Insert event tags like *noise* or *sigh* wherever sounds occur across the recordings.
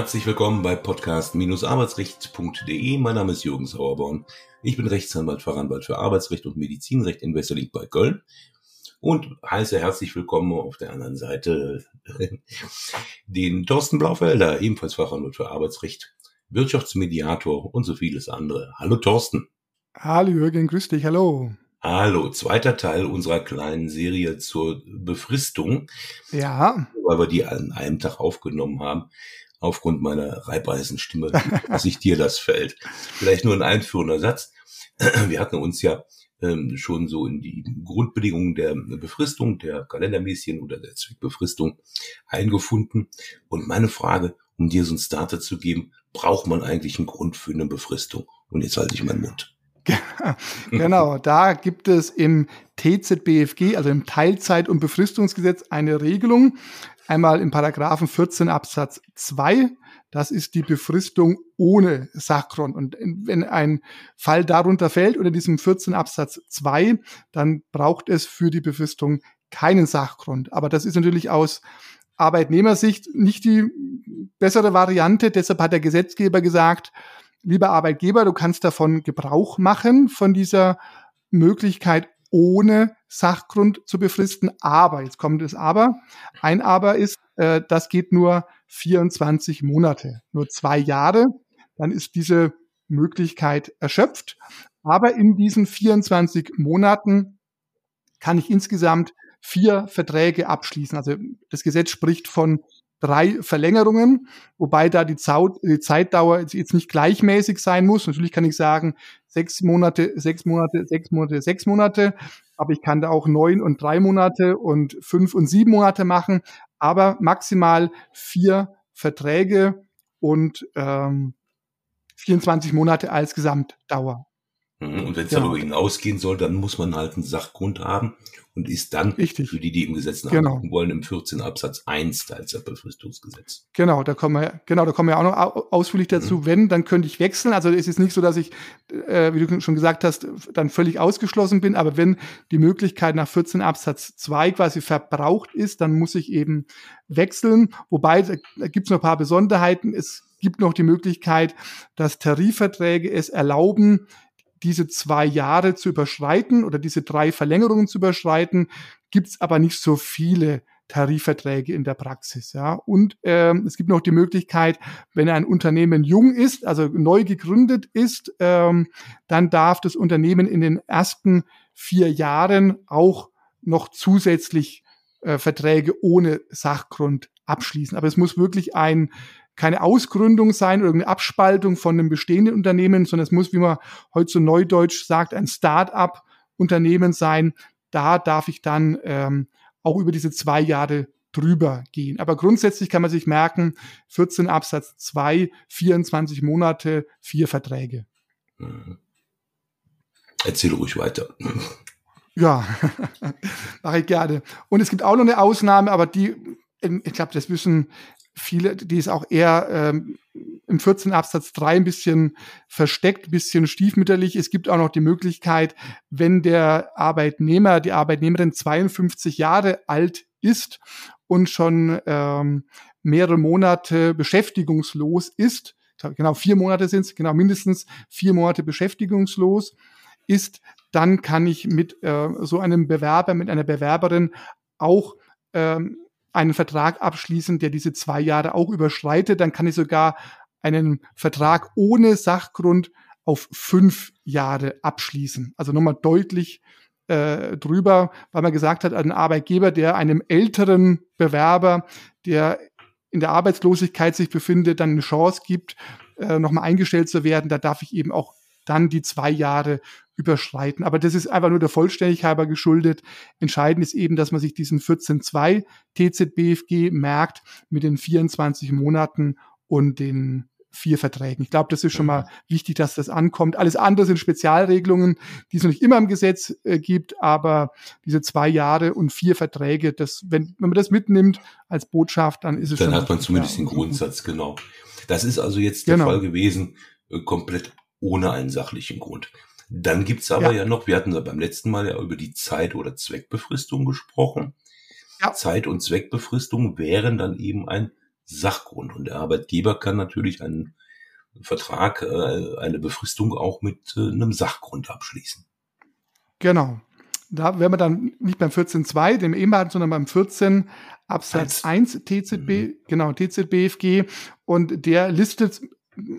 Herzlich willkommen bei podcast-arbeitsrecht.de. Mein Name ist Jürgen Sauerborn. Ich bin Rechtsanwalt, Fachanwalt für Arbeitsrecht und Medizinrecht in Wesseling bei Köln und heiße herzlich willkommen auf der anderen Seite *laughs* den Thorsten Blaufelder, ebenfalls Fachanwalt für Arbeitsrecht, Wirtschaftsmediator und so vieles andere. Hallo Thorsten. Hallo Jürgen, grüß dich, hallo. Hallo, zweiter Teil unserer kleinen Serie zur Befristung. Ja. Weil wir die an einem Tag aufgenommen haben aufgrund meiner Reibeisenstimme, dass ich dir das fällt. Vielleicht nur ein einführender Satz. Wir hatten uns ja ähm, schon so in die Grundbedingungen der Befristung, der kalendermäßigen oder der Zweckbefristung eingefunden. Und meine Frage, um dir so einen Starter zu geben, braucht man eigentlich einen Grund für eine Befristung? Und jetzt halte ich meinen Mund. *laughs* genau, da gibt es im TZBFG, also im Teilzeit- und Befristungsgesetz, eine Regelung. Einmal im Paragraphen 14 Absatz 2. Das ist die Befristung ohne Sachgrund. Und wenn ein Fall darunter fällt oder diesem 14 Absatz 2, dann braucht es für die Befristung keinen Sachgrund. Aber das ist natürlich aus Arbeitnehmersicht nicht die bessere Variante. Deshalb hat der Gesetzgeber gesagt, lieber Arbeitgeber, du kannst davon Gebrauch machen, von dieser Möglichkeit ohne Sachgrund zu befristen. Aber, jetzt kommt das Aber, ein Aber ist, äh, das geht nur 24 Monate, nur zwei Jahre, dann ist diese Möglichkeit erschöpft. Aber in diesen 24 Monaten kann ich insgesamt vier Verträge abschließen. Also das Gesetz spricht von drei Verlängerungen, wobei da die, Zaut, die Zeitdauer jetzt nicht gleichmäßig sein muss. Natürlich kann ich sagen, sechs Monate, sechs Monate, sechs Monate, sechs Monate, aber ich kann da auch neun und drei Monate und fünf und sieben Monate machen, aber maximal vier Verträge und ähm, 24 Monate als Gesamtdauer. Mhm, und wenn es ja. darüber hinausgehen soll, dann muss man halt einen Sachgrund haben und ist dann Richtig. für die, die im Gesetz genau. nachgucken wollen, im 14 Absatz 1 Teilzeitbefristungsgesetz. Genau, da kommen wir, genau, da kommen wir auch noch ausführlich dazu. Mhm. Wenn, dann könnte ich wechseln. Also es ist nicht so, dass ich, äh, wie du schon gesagt hast, dann völlig ausgeschlossen bin, aber wenn die Möglichkeit nach 14 Absatz 2 quasi verbraucht ist, dann muss ich eben wechseln. Wobei, da, da gibt es noch ein paar Besonderheiten. Es gibt noch die Möglichkeit, dass Tarifverträge es erlauben, diese zwei Jahre zu überschreiten oder diese drei Verlängerungen zu überschreiten, gibt's aber nicht so viele Tarifverträge in der Praxis. Ja. Und ähm, es gibt noch die Möglichkeit, wenn ein Unternehmen jung ist, also neu gegründet ist, ähm, dann darf das Unternehmen in den ersten vier Jahren auch noch zusätzlich äh, Verträge ohne Sachgrund abschließen. Aber es muss wirklich ein keine Ausgründung sein oder eine Abspaltung von einem bestehenden Unternehmen, sondern es muss, wie man heute so neudeutsch sagt, ein Start-up-Unternehmen sein. Da darf ich dann ähm, auch über diese zwei Jahre drüber gehen. Aber grundsätzlich kann man sich merken, 14 Absatz 2, 24 Monate, vier Verträge. Mhm. Erzähl ruhig weiter. Ja, *laughs* mache ich gerne. Und es gibt auch noch eine Ausnahme, aber die, ich glaube, das wissen viele, die ist auch eher ähm, im 14 Absatz 3 ein bisschen versteckt, ein bisschen stiefmütterlich. Es gibt auch noch die Möglichkeit, wenn der Arbeitnehmer, die Arbeitnehmerin 52 Jahre alt ist und schon ähm, mehrere Monate beschäftigungslos ist, genau vier Monate sind es, genau mindestens vier Monate beschäftigungslos ist, dann kann ich mit äh, so einem Bewerber, mit einer Bewerberin auch ähm, einen Vertrag abschließen, der diese zwei Jahre auch überschreitet, dann kann ich sogar einen Vertrag ohne Sachgrund auf fünf Jahre abschließen. Also nochmal deutlich äh, drüber, weil man gesagt hat, ein Arbeitgeber, der einem älteren Bewerber, der in der Arbeitslosigkeit sich befindet, dann eine Chance gibt, äh, nochmal eingestellt zu werden, da darf ich eben auch dann die zwei Jahre überschreiten. Aber das ist einfach nur der Vollständigkeit halber geschuldet. Entscheidend ist eben, dass man sich diesen 14.2 TZBFG merkt mit den 24 Monaten und den vier Verträgen. Ich glaube, das ist schon mal wichtig, dass das ankommt. Alles andere sind Spezialregelungen, die es noch nicht immer im Gesetz äh, gibt, aber diese zwei Jahre und vier Verträge, das, wenn, wenn man das mitnimmt als Botschaft, dann ist es dann schon. Dann hat man zumindest ja, den Grundsatz, genau. Das ist also jetzt der genau. Fall gewesen, äh, komplett ohne einen sachlichen Grund. Dann gibt's aber ja. ja noch, wir hatten ja beim letzten Mal ja über die Zeit- oder Zweckbefristung gesprochen. Ja. Zeit- und Zweckbefristung wären dann eben ein Sachgrund. Und der Arbeitgeber kann natürlich einen Vertrag, äh, eine Befristung auch mit äh, einem Sachgrund abschließen. Genau. Da wären wir dann nicht beim 14.2, dem ehemaligen, sondern beim 14 Absatz 1, TZB, mhm. genau, TZBFG. Und der listet,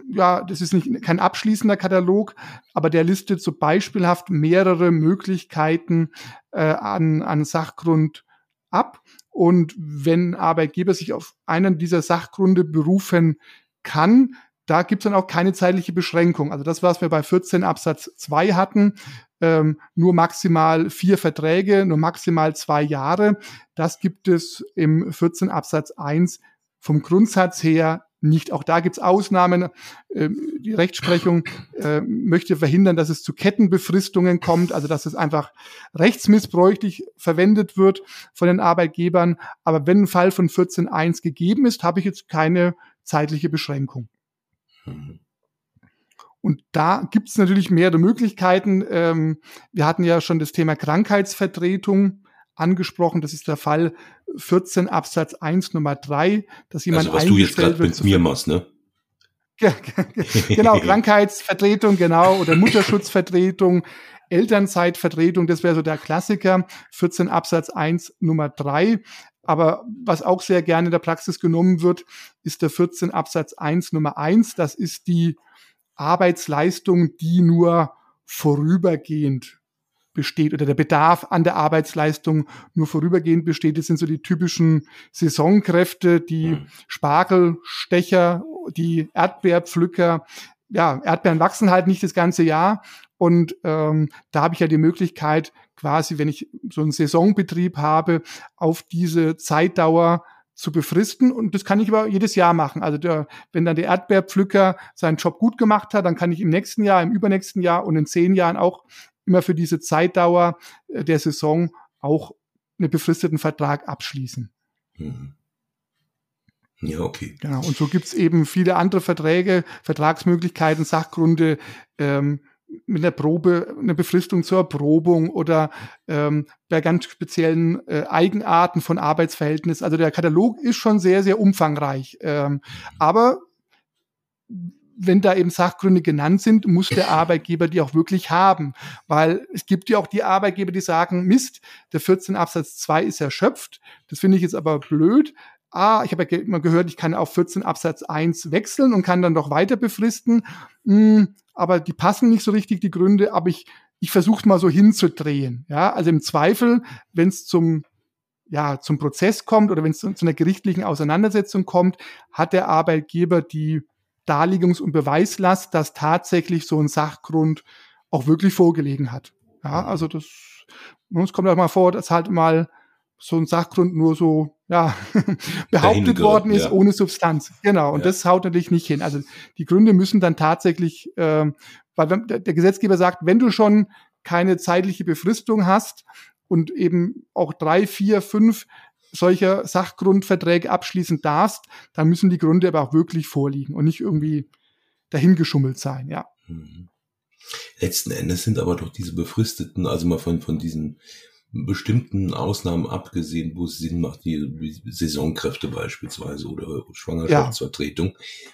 ja, das ist nicht kein abschließender Katalog, aber der listet so beispielhaft mehrere Möglichkeiten äh, an, an Sachgrund ab. Und wenn Arbeitgeber sich auf einen dieser Sachgründe berufen kann, da gibt es dann auch keine zeitliche Beschränkung. Also das, was wir bei 14 Absatz 2 hatten, ähm, nur maximal vier Verträge, nur maximal zwei Jahre, das gibt es im 14 Absatz 1 vom Grundsatz her nicht. Auch da gibt es Ausnahmen. Ähm, die Rechtsprechung äh, möchte verhindern, dass es zu Kettenbefristungen kommt, also dass es einfach rechtsmissbräuchlich verwendet wird von den Arbeitgebern. Aber wenn ein Fall von 14.1 gegeben ist, habe ich jetzt keine zeitliche Beschränkung. Und da gibt es natürlich mehrere Möglichkeiten. Ähm, wir hatten ja schon das Thema Krankheitsvertretung angesprochen. Das ist der Fall 14 Absatz 1 Nummer 3, dass jemand also was du jetzt gerade mit mir machst, ne? *laughs* genau, *laughs* Krankheitsvertretung, genau, oder Mutterschutzvertretung, *laughs* Elternzeitvertretung, das wäre so der Klassiker, 14 Absatz 1 Nummer 3. Aber was auch sehr gerne in der Praxis genommen wird, ist der 14 Absatz 1 Nummer 1. Das ist die Arbeitsleistung, die nur vorübergehend besteht oder der Bedarf an der Arbeitsleistung nur vorübergehend besteht. Das sind so die typischen Saisonkräfte, die mhm. Spargelstecher, die Erdbeerpflücker. Ja, Erdbeeren wachsen halt nicht das ganze Jahr und ähm, da habe ich ja die Möglichkeit, quasi, wenn ich so einen Saisonbetrieb habe, auf diese Zeitdauer zu befristen und das kann ich aber jedes Jahr machen. Also der, wenn dann der Erdbeerpflücker seinen Job gut gemacht hat, dann kann ich im nächsten Jahr, im übernächsten Jahr und in zehn Jahren auch immer für diese Zeitdauer äh, der Saison auch einen befristeten Vertrag abschließen. Mhm. Ja, okay. Genau. Und so gibt's eben viele andere Verträge, Vertragsmöglichkeiten, Sachgründe, ähm, mit einer Probe, eine Befristung zur Erprobung oder ähm, bei ganz speziellen äh, Eigenarten von Arbeitsverhältnis. Also der Katalog ist schon sehr, sehr umfangreich. Ähm, aber wenn da eben Sachgründe genannt sind, muss der *laughs* Arbeitgeber die auch wirklich haben. Weil es gibt ja auch die Arbeitgeber, die sagen, Mist, der 14 Absatz 2 ist erschöpft. Das finde ich jetzt aber blöd. Ah, ich habe ja immer gehört, ich kann auf 14 Absatz 1 wechseln und kann dann doch weiter befristen. Hm, aber die passen nicht so richtig, die Gründe, aber ich, ich versuche mal so hinzudrehen. Ja, also im Zweifel, wenn es zum ja, zum Prozess kommt oder wenn es zu, zu einer gerichtlichen Auseinandersetzung kommt, hat der Arbeitgeber die Darlegungs- und Beweislast, dass tatsächlich so ein Sachgrund auch wirklich vorgelegen hat. Ja, also das, uns kommt auch mal vor, dass halt mal so ein Sachgrund nur so ja, *laughs* behauptet worden ist, ja. ohne Substanz. Genau, und ja. das haut natürlich nicht hin. Also die Gründe müssen dann tatsächlich, äh, weil wenn, der Gesetzgeber sagt, wenn du schon keine zeitliche Befristung hast und eben auch drei, vier, fünf solcher Sachgrundverträge abschließen darfst, dann müssen die Gründe aber auch wirklich vorliegen und nicht irgendwie dahingeschummelt sein, ja. Mhm. Letzten Endes sind aber doch diese befristeten, also mal von, von diesen bestimmten Ausnahmen abgesehen, wo es Sinn macht, die Saisonkräfte beispielsweise oder Schwangerschaftsvertretung, ja.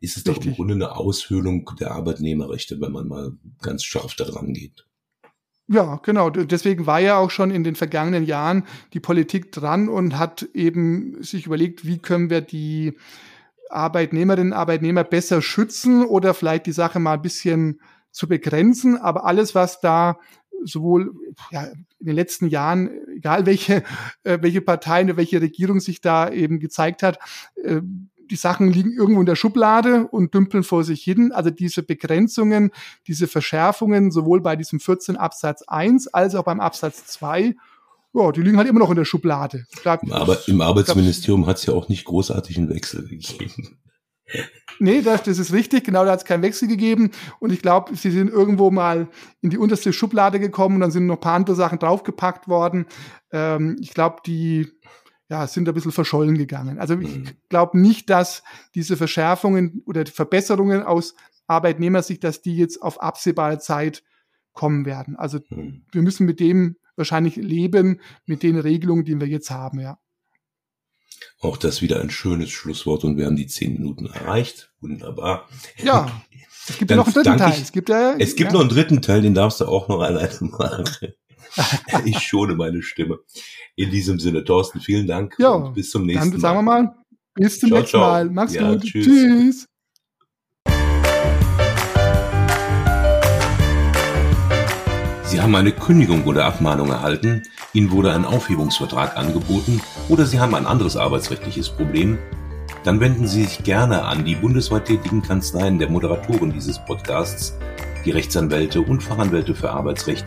ist es doch im Grunde eine Aushöhlung der Arbeitnehmerrechte, wenn man mal ganz scharf da dran geht. Ja, genau. Deswegen war ja auch schon in den vergangenen Jahren die Politik dran und hat eben sich überlegt, wie können wir die Arbeitnehmerinnen und Arbeitnehmer besser schützen oder vielleicht die Sache mal ein bisschen zu begrenzen. Aber alles, was da sowohl ja, in den letzten Jahren, egal welche, äh, welche Parteien, welche Regierung sich da eben gezeigt hat, äh, die Sachen liegen irgendwo in der Schublade und dümpeln vor sich hin. Also diese Begrenzungen, diese Verschärfungen, sowohl bei diesem 14 Absatz 1 als auch beim Absatz 2, ja, die liegen halt immer noch in der Schublade. Glaub, Aber im Arbeitsministerium hat es ja auch nicht großartig einen Wechsel gegeben. Nee, das, das ist richtig. Genau, da hat es keinen Wechsel gegeben. Und ich glaube, sie sind irgendwo mal in die unterste Schublade gekommen und dann sind noch ein paar andere Sachen draufgepackt worden. Ähm, ich glaube, die ja, sind ein bisschen verschollen gegangen. Also ich mhm. glaube nicht, dass diese Verschärfungen oder Verbesserungen aus Arbeitnehmersicht, dass die jetzt auf absehbare Zeit kommen werden. Also mhm. wir müssen mit dem wahrscheinlich leben, mit den Regelungen, die wir jetzt haben, ja. Auch das wieder ein schönes Schlusswort und wir haben die zehn Minuten erreicht. Wunderbar. Ja. *laughs* Es gibt ja noch einen dritten Teil. Ich, es gibt, ja, es gibt ja. noch einen dritten Teil, den darfst du auch noch alleine *laughs* machen. *laughs* ich schone meine Stimme. In diesem Sinne, Thorsten, vielen Dank ja, und bis zum nächsten dann sagen wir Mal. mal, bis zum Ciao, nächsten ciao. Mal. Mach's Ja, gut. tschüss. tschüss. Sie haben eine Kündigung oder Abmahnung erhalten, Ihnen wurde ein Aufhebungsvertrag angeboten oder Sie haben ein anderes arbeitsrechtliches Problem, dann wenden Sie sich gerne an die bundesweit tätigen Kanzleien der Moderatoren dieses Podcasts, die Rechtsanwälte und Fachanwälte für Arbeitsrecht